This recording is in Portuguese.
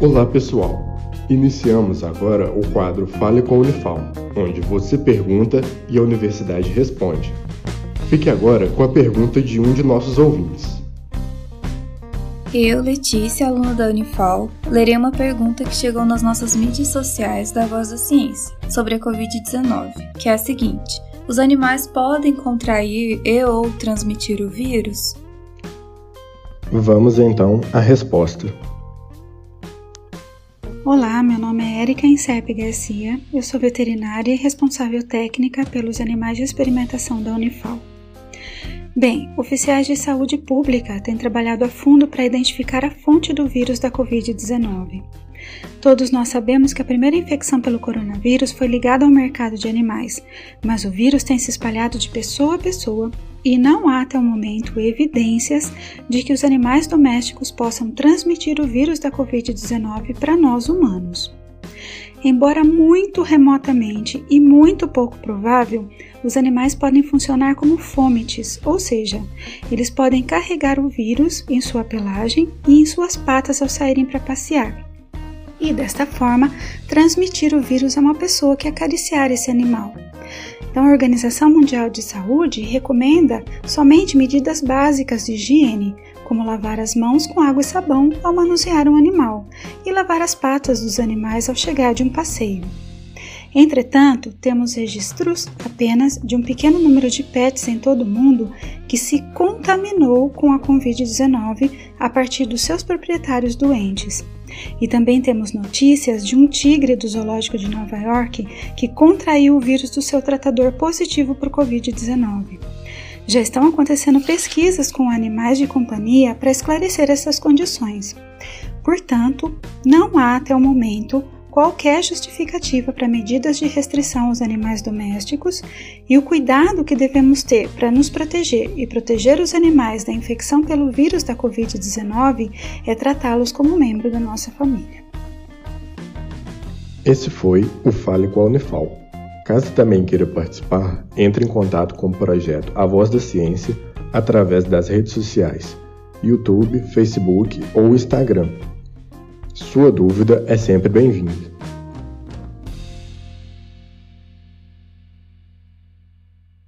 Olá pessoal! Iniciamos agora o quadro Fale com a Unifal, onde você pergunta e a universidade responde. Fique agora com a pergunta de um de nossos ouvintes. Eu, Letícia, aluna da Unifal, lerei uma pergunta que chegou nas nossas mídias sociais da Voz da Ciência sobre a Covid-19, que é a seguinte: Os animais podem contrair e ou transmitir o vírus? Vamos então à resposta. Olá, meu nome é Erika Incerpe Garcia, eu sou veterinária e responsável técnica pelos animais de experimentação da Unifal. Bem, oficiais de saúde pública têm trabalhado a fundo para identificar a fonte do vírus da Covid-19. Todos nós sabemos que a primeira infecção pelo coronavírus foi ligada ao mercado de animais, mas o vírus tem se espalhado de pessoa a pessoa e não há até o momento evidências de que os animais domésticos possam transmitir o vírus da Covid-19 para nós humanos. Embora muito remotamente e muito pouco provável, os animais podem funcionar como fômites, ou seja, eles podem carregar o vírus em sua pelagem e em suas patas ao saírem para passear. E desta forma, transmitir o vírus a uma pessoa que acariciar esse animal. Então, a Organização Mundial de Saúde recomenda somente medidas básicas de higiene, como lavar as mãos com água e sabão ao manusear um animal e lavar as patas dos animais ao chegar de um passeio. Entretanto, temos registros apenas de um pequeno número de pets em todo o mundo que se contaminou com a Covid-19 a partir dos seus proprietários doentes. E também temos notícias de um tigre do Zoológico de Nova York que contraiu o vírus do seu tratador positivo por Covid-19. Já estão acontecendo pesquisas com animais de companhia para esclarecer essas condições. Portanto, não há até o momento qualquer justificativa para medidas de restrição aos animais domésticos e o cuidado que devemos ter para nos proteger e proteger os animais da infecção pelo vírus da Covid-19 é tratá-los como membro da nossa família. Esse foi o Fale com a Unifal. Caso também queira participar, entre em contato com o projeto A Voz da Ciência através das redes sociais, YouTube, Facebook ou Instagram sua dúvida é sempre bem-vinda.